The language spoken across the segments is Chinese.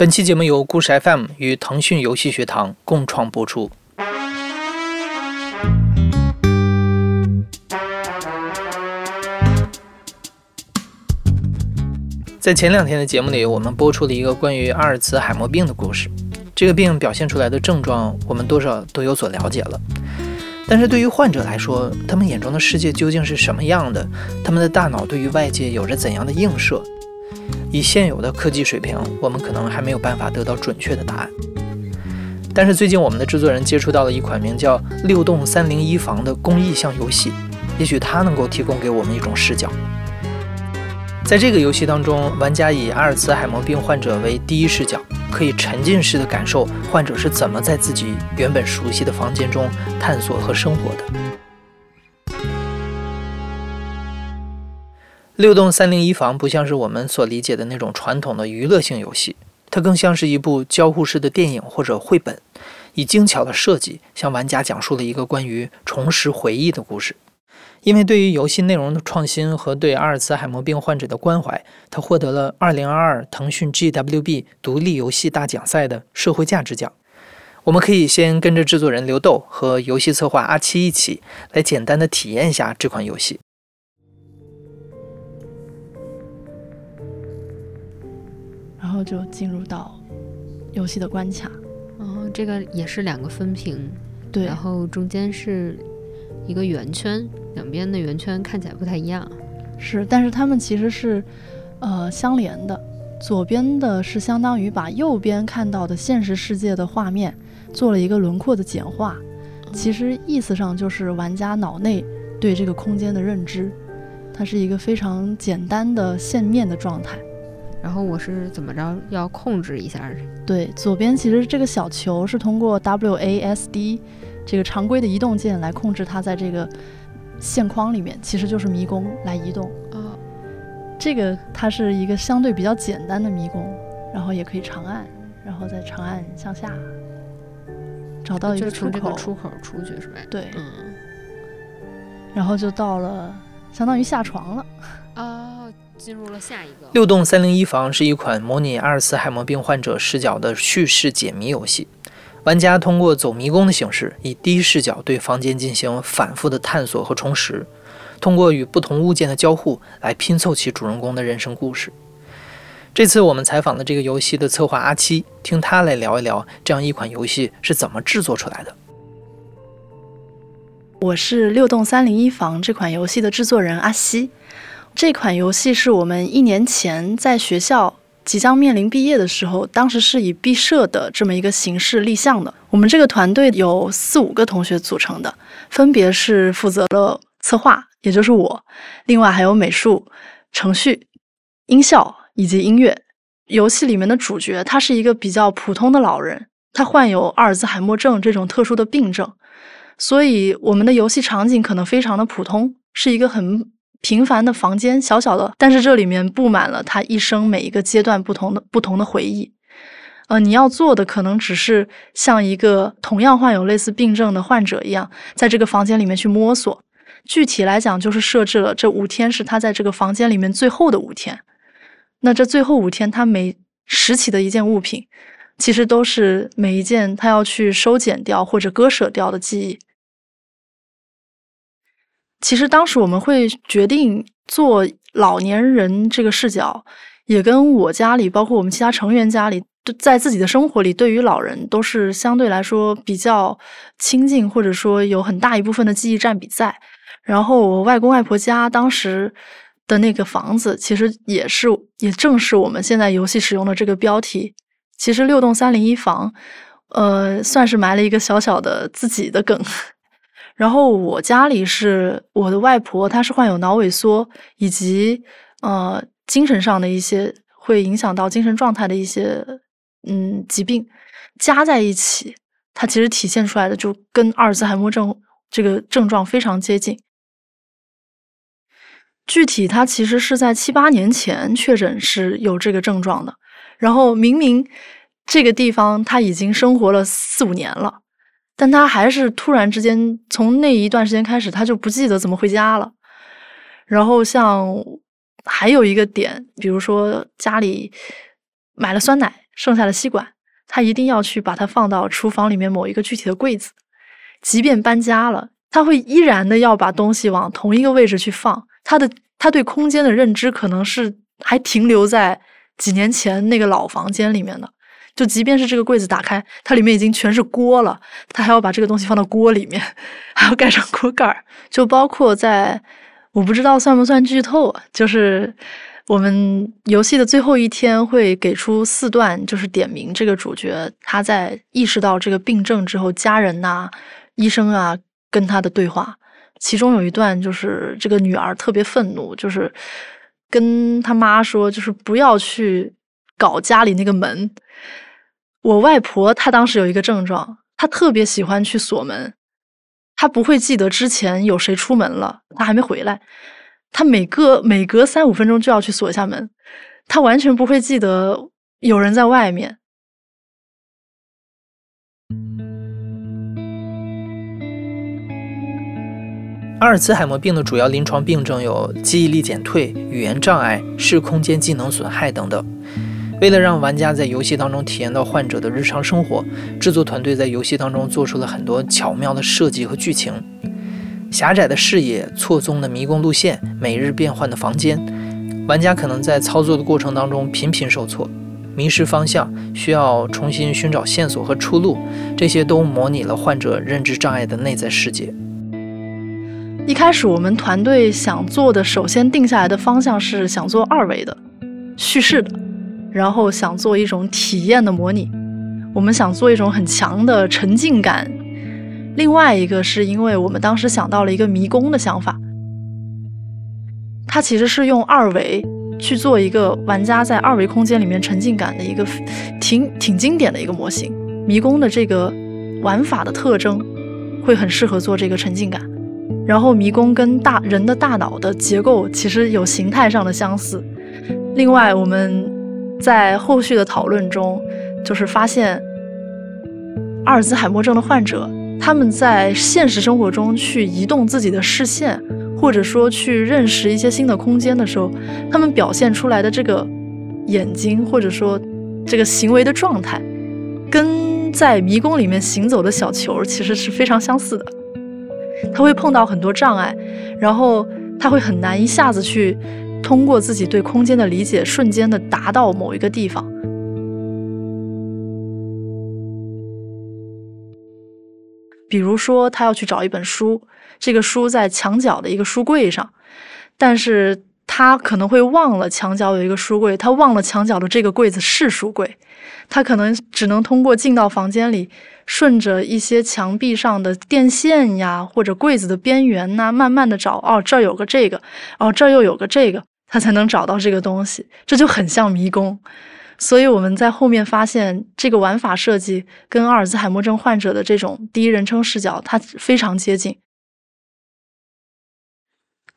本期节目由故事 FM 与腾讯游戏学堂共创播出。在前两天的节目里，我们播出了一个关于阿尔茨海默病的故事。这个病表现出来的症状，我们多少都有所了解了。但是对于患者来说，他们眼中的世界究竟是什么样的？他们的大脑对于外界有着怎样的映射？以现有的科技水平，我们可能还没有办法得到准确的答案。但是最近，我们的制作人接触到了一款名叫《六栋三零一房》的公益项游戏，也许它能够提供给我们一种视角。在这个游戏当中，玩家以阿尔茨海默病患者为第一视角，可以沉浸式的感受患者是怎么在自己原本熟悉的房间中探索和生活的。六栋三零一房不像是我们所理解的那种传统的娱乐性游戏，它更像是一部交互式的电影或者绘本，以精巧的设计向玩家讲述了一个关于重拾回忆的故事。因为对于游戏内容的创新和对阿尔茨海默病患者的关怀，他获得了2022腾讯 GWB 独立游戏大奖赛的社会价值奖。我们可以先跟着制作人刘豆和游戏策划阿七一起来简单的体验一下这款游戏。然后就进入到游戏的关卡。哦，这个也是两个分屏，对，然后中间是一个圆圈。两边的圆圈看起来不太一样，是，但是它们其实是，呃，相连的。左边的是相当于把右边看到的现实世界的画面做了一个轮廓的简化，其实意思上就是玩家脑内对这个空间的认知，它是一个非常简单的线面的状态。然后我是怎么着要控制一下？对，左边其实这个小球是通过 WASD 这个常规的移动键来控制它在这个。线框里面其实就是迷宫来移动啊，这个它是一个相对比较简单的迷宫，然后也可以长按，然后再长按向下，找到一个出口，出口出去是吧？对，嗯，然后就到了相当于下床了啊，进入了下一个。六栋三零一房是一款模拟阿尔茨海默病患者视角的叙事解谜游戏。玩家通过走迷宫的形式，以第一视角对房间进行反复的探索和重拾，通过与不同物件的交互来拼凑起主人公的人生故事。这次我们采访的这个游戏的策划阿七，听他来聊一聊这样一款游戏是怎么制作出来的。我是六栋三零一房这款游戏的制作人阿西，这款游戏是我们一年前在学校。即将面临毕业的时候，当时是以毕设的这么一个形式立项的。我们这个团队有四五个同学组成的，分别是负责了策划，也就是我，另外还有美术、程序、音效以及音乐。游戏里面的主角他是一个比较普通的老人，他患有阿尔兹海默症这种特殊的病症，所以我们的游戏场景可能非常的普通，是一个很。平凡的房间，小小的，但是这里面布满了他一生每一个阶段不同的不同的回忆。呃，你要做的可能只是像一个同样患有类似病症的患者一样，在这个房间里面去摸索。具体来讲，就是设置了这五天是他在这个房间里面最后的五天。那这最后五天，他每拾起的一件物品，其实都是每一件他要去收捡掉或者割舍掉的记忆。其实当时我们会决定做老年人这个视角，也跟我家里，包括我们其他成员家里，在自己的生活里，对于老人都是相对来说比较亲近，或者说有很大一部分的记忆占比在。然后我外公外婆家当时的那个房子，其实也是，也正是我们现在游戏使用的这个标题。其实六栋三零一房，呃，算是埋了一个小小的自己的梗。然后我家里是我的外婆，她是患有脑萎缩以及呃精神上的一些会影响到精神状态的一些嗯疾病，加在一起，它其实体现出来的就跟阿尔兹海默症这个症状非常接近。具体他其实是在七八年前确诊是有这个症状的，然后明明这个地方他已经生活了四五年了。但他还是突然之间，从那一段时间开始，他就不记得怎么回家了。然后像还有一个点，比如说家里买了酸奶，剩下的吸管，他一定要去把它放到厨房里面某一个具体的柜子。即便搬家了，他会依然的要把东西往同一个位置去放。他的他对空间的认知可能是还停留在几年前那个老房间里面的。就即便是这个柜子打开，它里面已经全是锅了，他还要把这个东西放到锅里面，还要盖上锅盖儿。就包括在，我不知道算不算剧透？就是我们游戏的最后一天会给出四段，就是点名这个主角他在意识到这个病症之后，家人呐、医生啊跟他的对话。其中有一段就是这个女儿特别愤怒，就是跟他妈说，就是不要去搞家里那个门。我外婆她当时有一个症状，她特别喜欢去锁门，她不会记得之前有谁出门了，她还没回来，她每隔每隔三五分钟就要去锁一下门，她完全不会记得有人在外面。阿尔茨海默病的主要临床病症有记忆力减退、语言障碍、视空间技能损害等等。为了让玩家在游戏当中体验到患者的日常生活，制作团队在游戏当中做出了很多巧妙的设计和剧情。狭窄的视野、错综的迷宫路线、每日变换的房间，玩家可能在操作的过程当中频频受挫，迷失方向，需要重新寻找线索和出路。这些都模拟了患者认知障碍的内在世界。一开始我们团队想做的，首先定下来的方向是想做二维的叙事的，然后想做一种体验的模拟，我们想做一种很强的沉浸感。另外一个是因为我们当时想到了一个迷宫的想法，它其实是用二维去做一个玩家在二维空间里面沉浸感的一个挺挺经典的一个模型。迷宫的这个玩法的特征会很适合做这个沉浸感。然后迷宫跟大人的大脑的结构其实有形态上的相似。另外，我们在后续的讨论中，就是发现阿尔兹海默症的患者，他们在现实生活中去移动自己的视线，或者说去认识一些新的空间的时候，他们表现出来的这个眼睛，或者说这个行为的状态，跟在迷宫里面行走的小球其实是非常相似的。他会碰到很多障碍，然后他会很难一下子去通过自己对空间的理解，瞬间的达到某一个地方。比如说，他要去找一本书，这个书在墙角的一个书柜上，但是他可能会忘了墙角有一个书柜，他忘了墙角的这个柜子是书柜，他可能只能通过进到房间里。顺着一些墙壁上的电线呀，或者柜子的边缘呐，慢慢的找，哦，这儿有个这个，哦，这儿又有个这个，他才能找到这个东西。这就很像迷宫。所以我们在后面发现，这个玩法设计跟阿尔兹海默症患者的这种第一人称视角，它非常接近。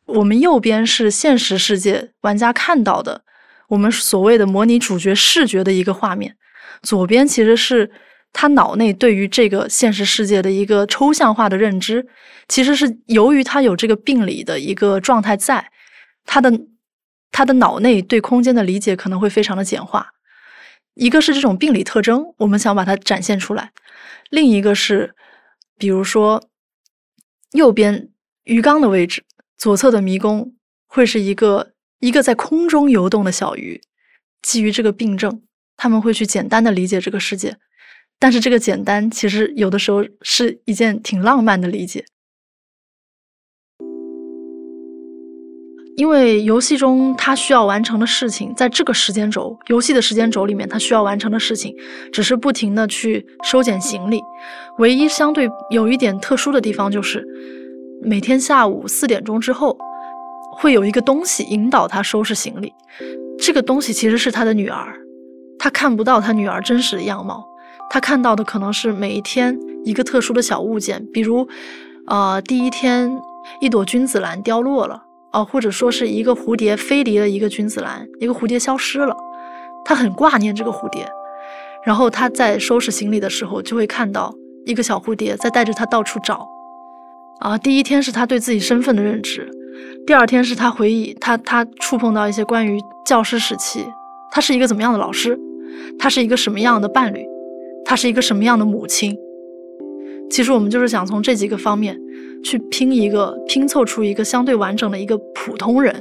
我们右边是现实世界玩家看到的，我们所谓的模拟主角视觉的一个画面，左边其实是。他脑内对于这个现实世界的一个抽象化的认知，其实是由于他有这个病理的一个状态在，他的他的脑内对空间的理解可能会非常的简化。一个是这种病理特征，我们想把它展现出来；另一个是，比如说右边鱼缸的位置，左侧的迷宫会是一个一个在空中游动的小鱼。基于这个病症，他们会去简单的理解这个世界。但是这个简单，其实有的时候是一件挺浪漫的理解，因为游戏中他需要完成的事情，在这个时间轴，游戏的时间轴里面，他需要完成的事情，只是不停的去收捡行李。唯一相对有一点特殊的地方，就是每天下午四点钟之后，会有一个东西引导他收拾行李。这个东西其实是他的女儿，他看不到他女儿真实的样貌。他看到的可能是每一天一个特殊的小物件，比如，呃，第一天一朵君子兰凋落了，哦，或者说是一个蝴蝶飞离了一个君子兰，一个蝴蝶消失了，他很挂念这个蝴蝶，然后他在收拾行李的时候就会看到一个小蝴蝶在带着他到处找，啊，第一天是他对自己身份的认知，第二天是他回忆他他触碰到一些关于教师时期，他是一个怎么样的老师。他是一个什么样的伴侣，他是一个什么样的母亲。其实我们就是想从这几个方面去拼一个拼凑出一个相对完整的一个普通人，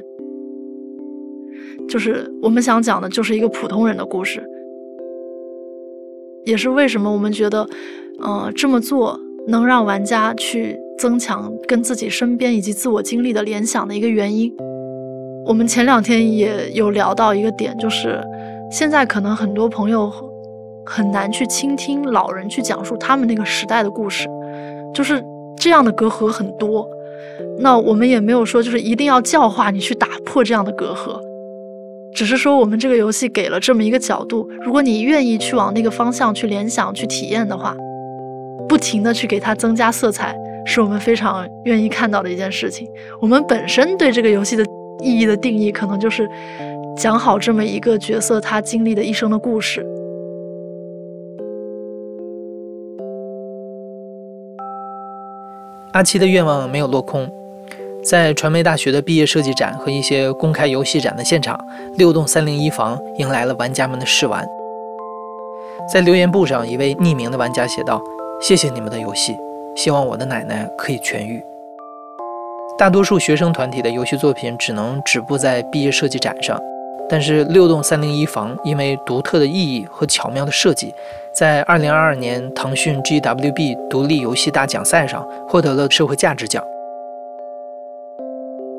就是我们想讲的就是一个普通人的故事，也是为什么我们觉得，呃，这么做能让玩家去增强跟自己身边以及自我经历的联想的一个原因。我们前两天也有聊到一个点，就是现在可能很多朋友。很难去倾听老人去讲述他们那个时代的故事，就是这样的隔阂很多。那我们也没有说就是一定要教化你去打破这样的隔阂，只是说我们这个游戏给了这么一个角度，如果你愿意去往那个方向去联想、去体验的话，不停的去给它增加色彩，是我们非常愿意看到的一件事情。我们本身对这个游戏的意义的定义，可能就是讲好这么一个角色他经历的一生的故事。阿七的愿望没有落空，在传媒大学的毕业设计展和一些公开游戏展的现场，六栋三零一房迎来了玩家们的试玩。在留言簿上，一位匿名的玩家写道：“谢谢你们的游戏，希望我的奶奶可以痊愈。”大多数学生团体的游戏作品只能止步在毕业设计展上。但是六栋三零一房因为独特的意义和巧妙的设计，在二零二二年腾讯 GWB 独立游戏大奖赛上获得了社会价值奖。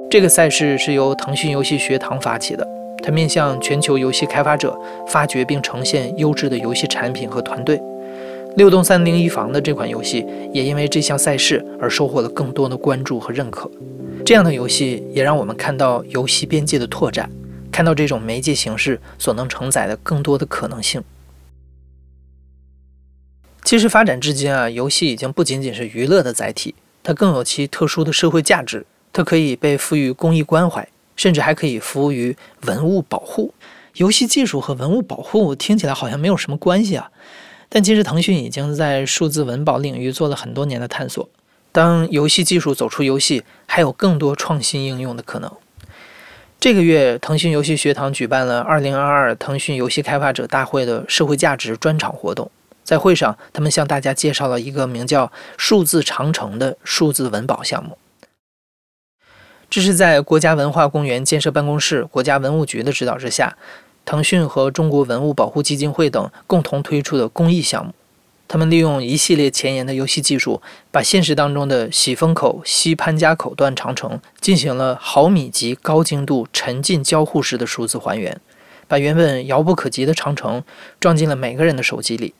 这个赛事是由腾讯游戏学堂发起的，它面向全球游戏开发者发掘并呈现优质的游戏产品和团队。六栋三零一房的这款游戏也因为这项赛事而收获了更多的关注和认可。这样的游戏也让我们看到游戏边界的拓展。看到这种媒介形式所能承载的更多的可能性。其实发展至今啊，游戏已经不仅仅是娱乐的载体，它更有其特殊的社会价值。它可以被赋予公益关怀，甚至还可以服务于文物保护。游戏技术和文物保护听起来好像没有什么关系啊，但其实腾讯已经在数字文保领域做了很多年的探索。当游戏技术走出游戏，还有更多创新应用的可能。这个月，腾讯游戏学堂举办了2022腾讯游戏开发者大会的社会价值专场活动。在会上，他们向大家介绍了一个名叫“数字长城”的数字文保项目。这是在国家文化公园建设办公室、国家文物局的指导之下，腾讯和中国文物保护基金会等共同推出的公益项目。他们利用一系列前沿的游戏技术，把现实当中的喜峰口、西潘家口段长城进行了毫米级高精度沉浸交互式的数字还原，把原本遥不可及的长城装进了每个人的手机里。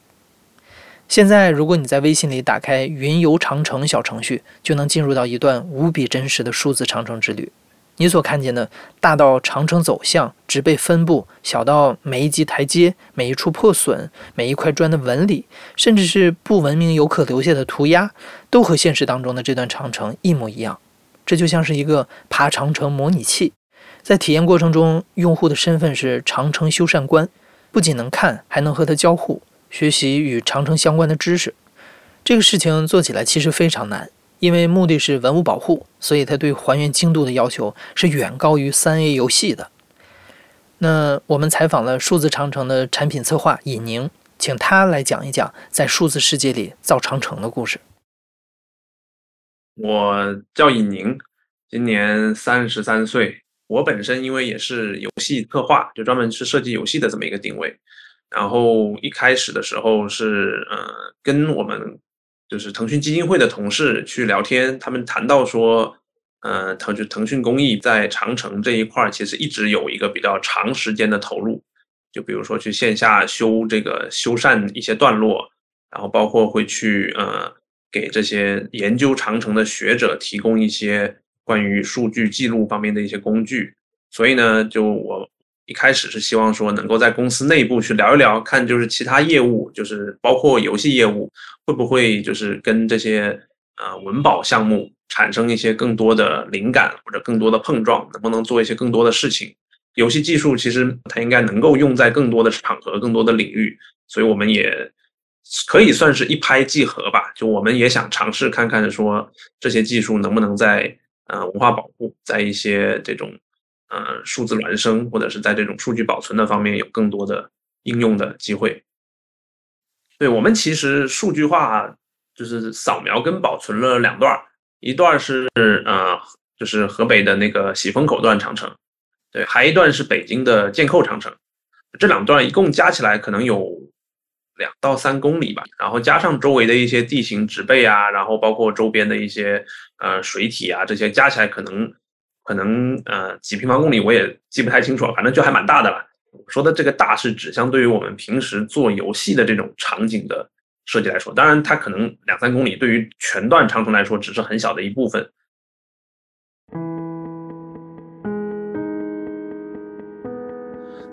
现在，如果你在微信里打开“云游长城”小程序，就能进入到一段无比真实的数字长城之旅。你所看见的，大到长城走向、植被分布，小到每一级台阶、每一处破损、每一块砖的纹理，甚至是不文明游客留下的涂鸦，都和现实当中的这段长城一模一样。这就像是一个爬长城模拟器，在体验过程中，用户的身份是长城修缮官，不仅能看，还能和它交互，学习与长城相关的知识。这个事情做起来其实非常难。因为目的是文物保护，所以它对还原精度的要求是远高于三 A 游戏的。那我们采访了数字长城的产品策划尹宁，请他来讲一讲在数字世界里造长城的故事。我叫尹宁，今年三十三岁。我本身因为也是游戏策划，就专门是设计游戏的这么一个定位。然后一开始的时候是，呃，跟我们。就是腾讯基金会的同事去聊天，他们谈到说，呃，腾就腾讯公益在长城这一块儿，其实一直有一个比较长时间的投入。就比如说去线下修这个修缮一些段落，然后包括会去呃给这些研究长城的学者提供一些关于数据记录方面的一些工具。所以呢，就我。一开始是希望说能够在公司内部去聊一聊，看就是其他业务，就是包括游戏业务，会不会就是跟这些呃文保项目产生一些更多的灵感或者更多的碰撞，能不能做一些更多的事情？游戏技术其实它应该能够用在更多的场合、更多的领域，所以我们也可以算是一拍即合吧。就我们也想尝试看看，说这些技术能不能在呃文化保护，在一些这种。呃，数字孪生或者是在这种数据保存的方面有更多的应用的机会。对我们其实数据化就是扫描跟保存了两段，一段是呃就是河北的那个喜峰口段长城，对，还一段是北京的箭扣长城，这两段一共加起来可能有两到三公里吧，然后加上周围的一些地形植被啊，然后包括周边的一些呃水体啊，这些加起来可能可能呃几平方公里，我也记不太清楚了，反正就还蛮大的了。我说的这个大是指相对于我们平时做游戏的这种场景的设计来说，当然它可能两三公里对于全段长城来说只是很小的一部分。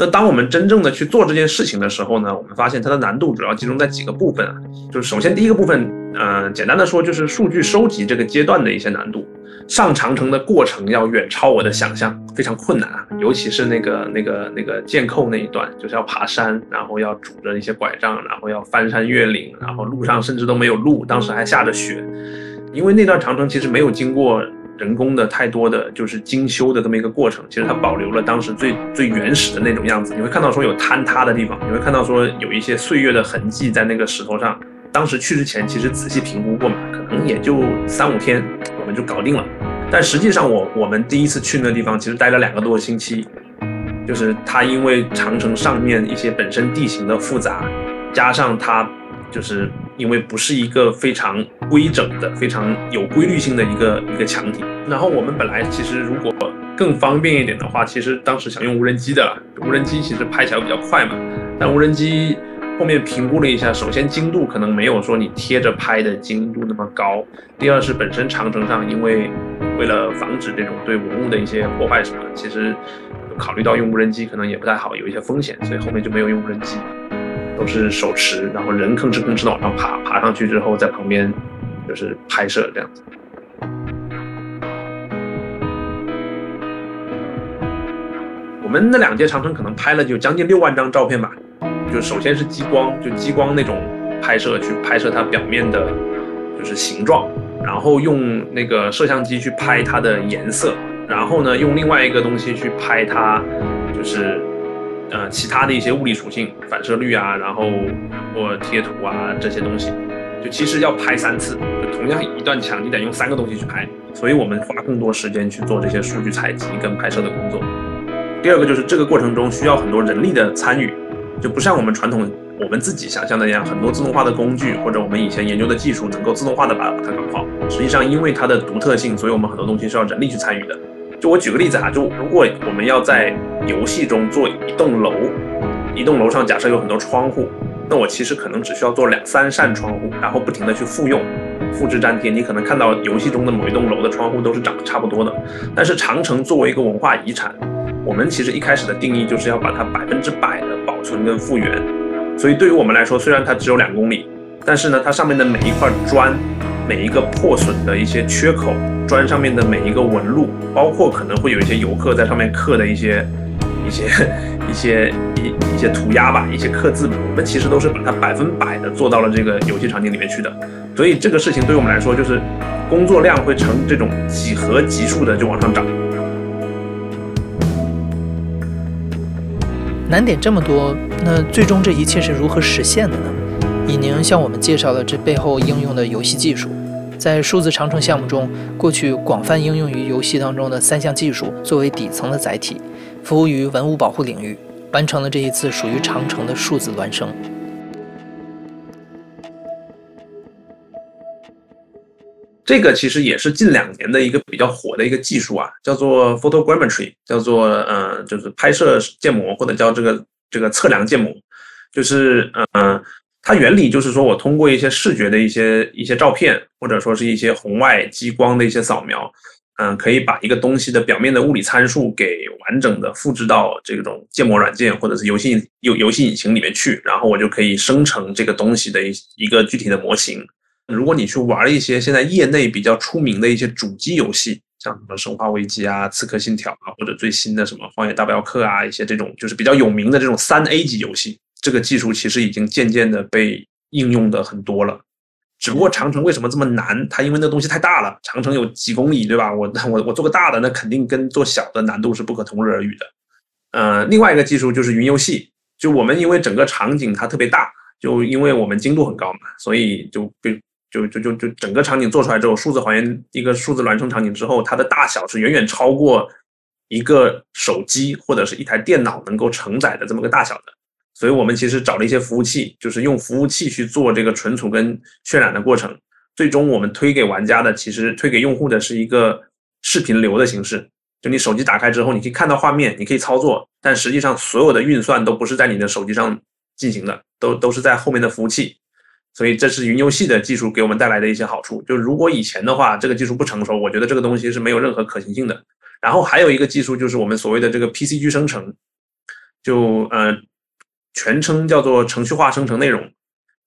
那当我们真正的去做这件事情的时候呢，我们发现它的难度主要集中在几个部分啊，就是首先第一个部分，呃，简单的说就是数据收集这个阶段的一些难度。上长城的过程要远超我的想象，非常困难啊！尤其是那个那个那个剑扣那一段，就是要爬山，然后要拄着一些拐杖，然后要翻山越岭，然后路上甚至都没有路，当时还下着雪。因为那段长城其实没有经过人工的太多的就是精修的这么一个过程，其实它保留了当时最最原始的那种样子。你会看到说有坍塌的地方，你会看到说有一些岁月的痕迹在那个石头上。当时去之前其实仔细评估过嘛，可能也就三五天我们就搞定了。但实际上我我们第一次去那个地方其实待了两个多星期，就是它因为长城上面一些本身地形的复杂，加上它就是因为不是一个非常规整的、非常有规律性的一个一个墙体。然后我们本来其实如果更方便一点的话，其实当时想用无人机的，无人机其实拍起来比较快嘛，但无人机。后面评估了一下，首先精度可能没有说你贴着拍的精度那么高。第二是本身长城上，因为为了防止这种对文物的一些破坏什么，其实考虑到用无人机可能也不太好，有一些风险，所以后面就没有用无人机，都是手持，然后人吭哧吭哧的往上爬，爬上去之后在旁边就是拍摄这样子。我们那两届长城可能拍了就将近六万张照片吧。就首先是激光，就激光那种拍摄去拍摄它表面的，就是形状，然后用那个摄像机去拍它的颜色，然后呢用另外一个东西去拍它，就是呃其他的一些物理属性，反射率啊，然后或贴图啊这些东西，就其实要拍三次，就同样一段墙你得用三个东西去拍，所以我们花更多时间去做这些数据采集跟拍摄的工作。第二个就是这个过程中需要很多人力的参与。就不像我们传统我们自己想象的那样，很多自动化的工具或者我们以前研究的技术能够自动化的把它搞好。实际上，因为它的独特性，所以我们很多东西是要人力去参与的。就我举个例子啊，就如果我们要在游戏中做一栋楼，一栋楼上假设有很多窗户，那我其实可能只需要做两三扇窗户，然后不停的去复用、复制粘贴。你可能看到游戏中的某一栋楼的窗户都是长得差不多的。但是长城作为一个文化遗产，我们其实一开始的定义就是要把它百分之百的。保存跟复原，所以对于我们来说，虽然它只有两公里，但是呢，它上面的每一块砖，每一个破损的一些缺口，砖上面的每一个纹路，包括可能会有一些游客在上面刻的一些、一些、一些一一些涂鸦吧，一些刻字，我们其实都是把它百分百的做到了这个游戏场景里面去的。所以这个事情对我们来说，就是工作量会呈这种几何级数的就往上涨。难点这么多，那最终这一切是如何实现的呢？以宁向我们介绍了这背后应用的游戏技术。在数字长城项目中，过去广泛应用于游戏当中的三项技术作为底层的载体，服务于文物保护领域，完成了这一次属于长城的数字孪生。这个其实也是近两年的一个比较火的一个技术啊，叫做 photogrammetry，叫做呃，就是拍摄建模或者叫这个这个测量建模，就是呃，它原理就是说我通过一些视觉的一些一些照片，或者说是一些红外激光的一些扫描，嗯，可以把一个东西的表面的物理参数给完整的复制到这种建模软件或者是游戏游游戏引擎里面去，然后我就可以生成这个东西的一一个具体的模型。如果你去玩一些现在业内比较出名的一些主机游戏，像什么《生化危机》啊、《刺客信条》啊，或者最新的什么《荒野大镖客》啊，一些这种就是比较有名的这种三 A 级游戏，这个技术其实已经渐渐的被应用的很多了。只不过长城为什么这么难？它因为那东西太大了，长城有几公里，对吧？我我我做个大的，那肯定跟做小的难度是不可同日而语的。呃，另外一个技术就是云游戏。就我们因为整个场景它特别大，就因为我们精度很高嘛，所以就被就就就就整个场景做出来之后，数字还原一个数字孪生场景之后，它的大小是远远超过一个手机或者是一台电脑能够承载的这么个大小的。所以我们其实找了一些服务器，就是用服务器去做这个存储跟渲染的过程。最终我们推给玩家的，其实推给用户的是一个视频流的形式。就你手机打开之后，你可以看到画面，你可以操作，但实际上所有的运算都不是在你的手机上进行的，都都是在后面的服务器。所以这是云游戏的技术给我们带来的一些好处。就如果以前的话，这个技术不成熟，我觉得这个东西是没有任何可行性的。然后还有一个技术就是我们所谓的这个 PCG 生成，就呃。全称叫做程序化生成内容，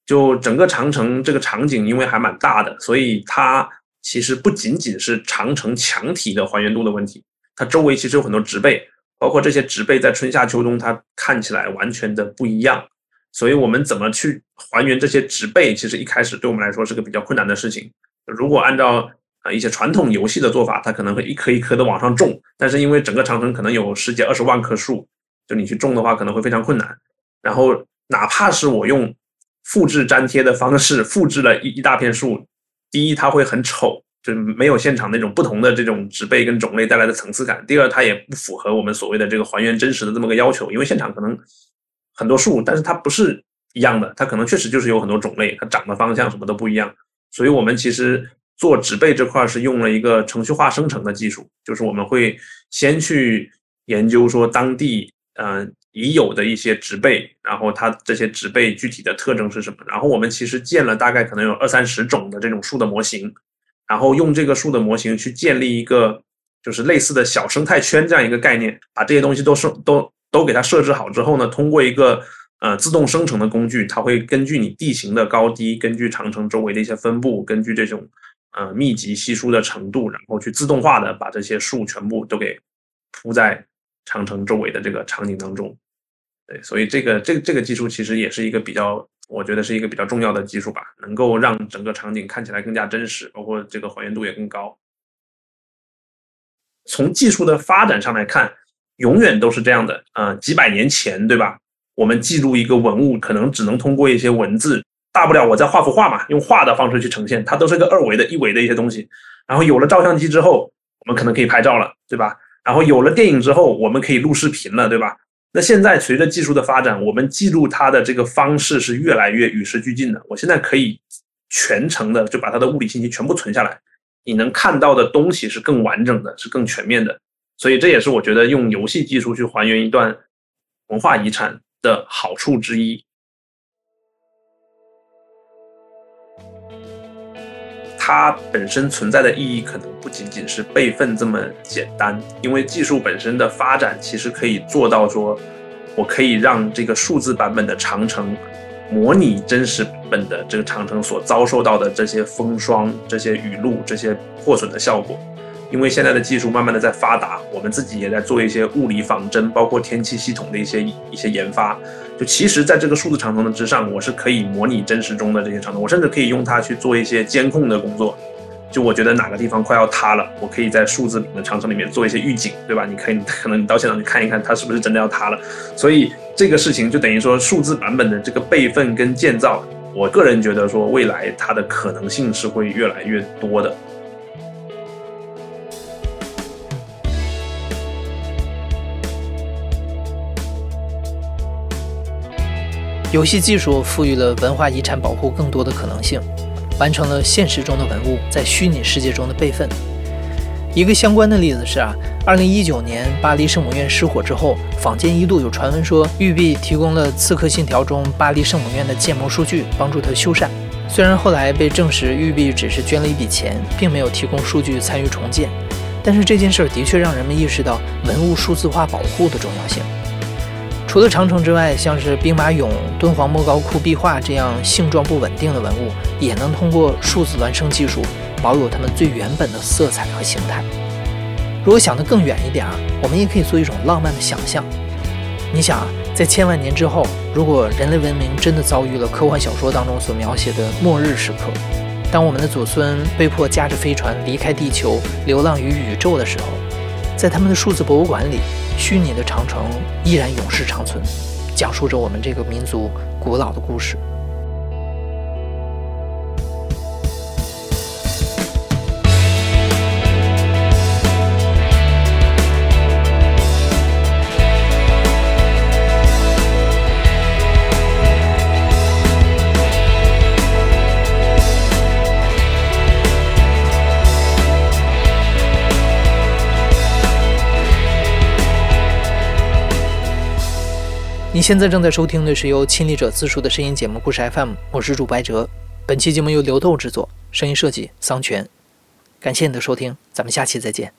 就整个长城这个场景，因为还蛮大的，所以它其实不仅仅是长城墙体的还原度的问题，它周围其实有很多植被，包括这些植被在春夏秋冬它看起来完全的不一样，所以我们怎么去还原这些植被，其实一开始对我们来说是个比较困难的事情。如果按照啊一些传统游戏的做法，它可能会一棵一棵的往上种，但是因为整个长城可能有十几二十万棵树，就你去种的话可能会非常困难。然后，哪怕是我用复制粘贴的方式复制了一一大片树，第一它会很丑，就没有现场那种不同的这种植被跟种类带来的层次感。第二，它也不符合我们所谓的这个还原真实的这么个要求，因为现场可能很多树，但是它不是一样的，它可能确实就是有很多种类，它长的方向什么都不一样。所以我们其实做植被这块是用了一个程序化生成的技术，就是我们会先去研究说当地，嗯。已有的一些植被，然后它这些植被具体的特征是什么？然后我们其实建了大概可能有二三十种的这种树的模型，然后用这个树的模型去建立一个就是类似的小生态圈这样一个概念，把这些东西都生都都给它设置好之后呢，通过一个呃自动生成的工具，它会根据你地形的高低，根据长城周围的一些分布，根据这种呃密集稀疏的程度，然后去自动化的把这些树全部都给铺在长城周围的这个场景当中。对，所以这个这个这个技术其实也是一个比较，我觉得是一个比较重要的技术吧，能够让整个场景看起来更加真实，包括这个还原度也更高。从技术的发展上来看，永远都是这样的，呃，几百年前，对吧？我们记录一个文物，可能只能通过一些文字，大不了我再画幅画嘛，用画的方式去呈现，它都是个二维的、一维的一些东西。然后有了照相机之后，我们可能可以拍照了，对吧？然后有了电影之后，我们可以录视频了，对吧？那现在随着技术的发展，我们记录它的这个方式是越来越与时俱进的。我现在可以全程的就把它的物理信息全部存下来，你能看到的东西是更完整的，是更全面的。所以这也是我觉得用游戏技术去还原一段文化遗产的好处之一。它本身存在的意义可能不仅仅是备份这么简单，因为技术本身的发展其实可以做到说，我可以让这个数字版本的长城模拟真实本的这个长城所遭受到的这些风霜、这些雨露、这些破损的效果。因为现在的技术慢慢的在发达，我们自己也在做一些物理仿真，包括天气系统的一些一些研发。就其实，在这个数字长城的之上，我是可以模拟真实中的这些长城，我甚至可以用它去做一些监控的工作。就我觉得哪个地方快要塌了，我可以在数字的长城里面做一些预警，对吧？你可以可能你到现场去看一看，它是不是真的要塌了。所以这个事情就等于说，数字版本的这个备份跟建造，我个人觉得说，未来它的可能性是会越来越多的。游戏技术赋予了文化遗产保护更多的可能性，完成了现实中的文物在虚拟世界中的备份。一个相关的例子是啊，二零一九年巴黎圣母院失火之后，坊间一度有传闻说育碧提供了《刺客信条》中巴黎圣母院的建模数据，帮助他修缮。虽然后来被证实育碧只是捐了一笔钱，并没有提供数据参与重建，但是这件事的确让人们意识到文物数字化保护的重要性。除了长城之外，像是兵马俑、敦煌莫高窟壁画这样性状不稳定的文物，也能通过数字孪生技术保有它们最原本的色彩和形态。如果想得更远一点啊，我们也可以做一种浪漫的想象。你想啊，在千万年之后，如果人类文明真的遭遇了科幻小说当中所描写的末日时刻，当我们的祖孙被迫驾着飞船离开地球，流浪于宇宙的时候，在他们的数字博物馆里。虚拟的长城依然永世长存，讲述着我们这个民族古老的故事。你现在正在收听的是由亲历者自述的声音节目《故事 FM》，我是主白哲。本期节目由刘豆制作，声音设计桑泉。感谢你的收听，咱们下期再见。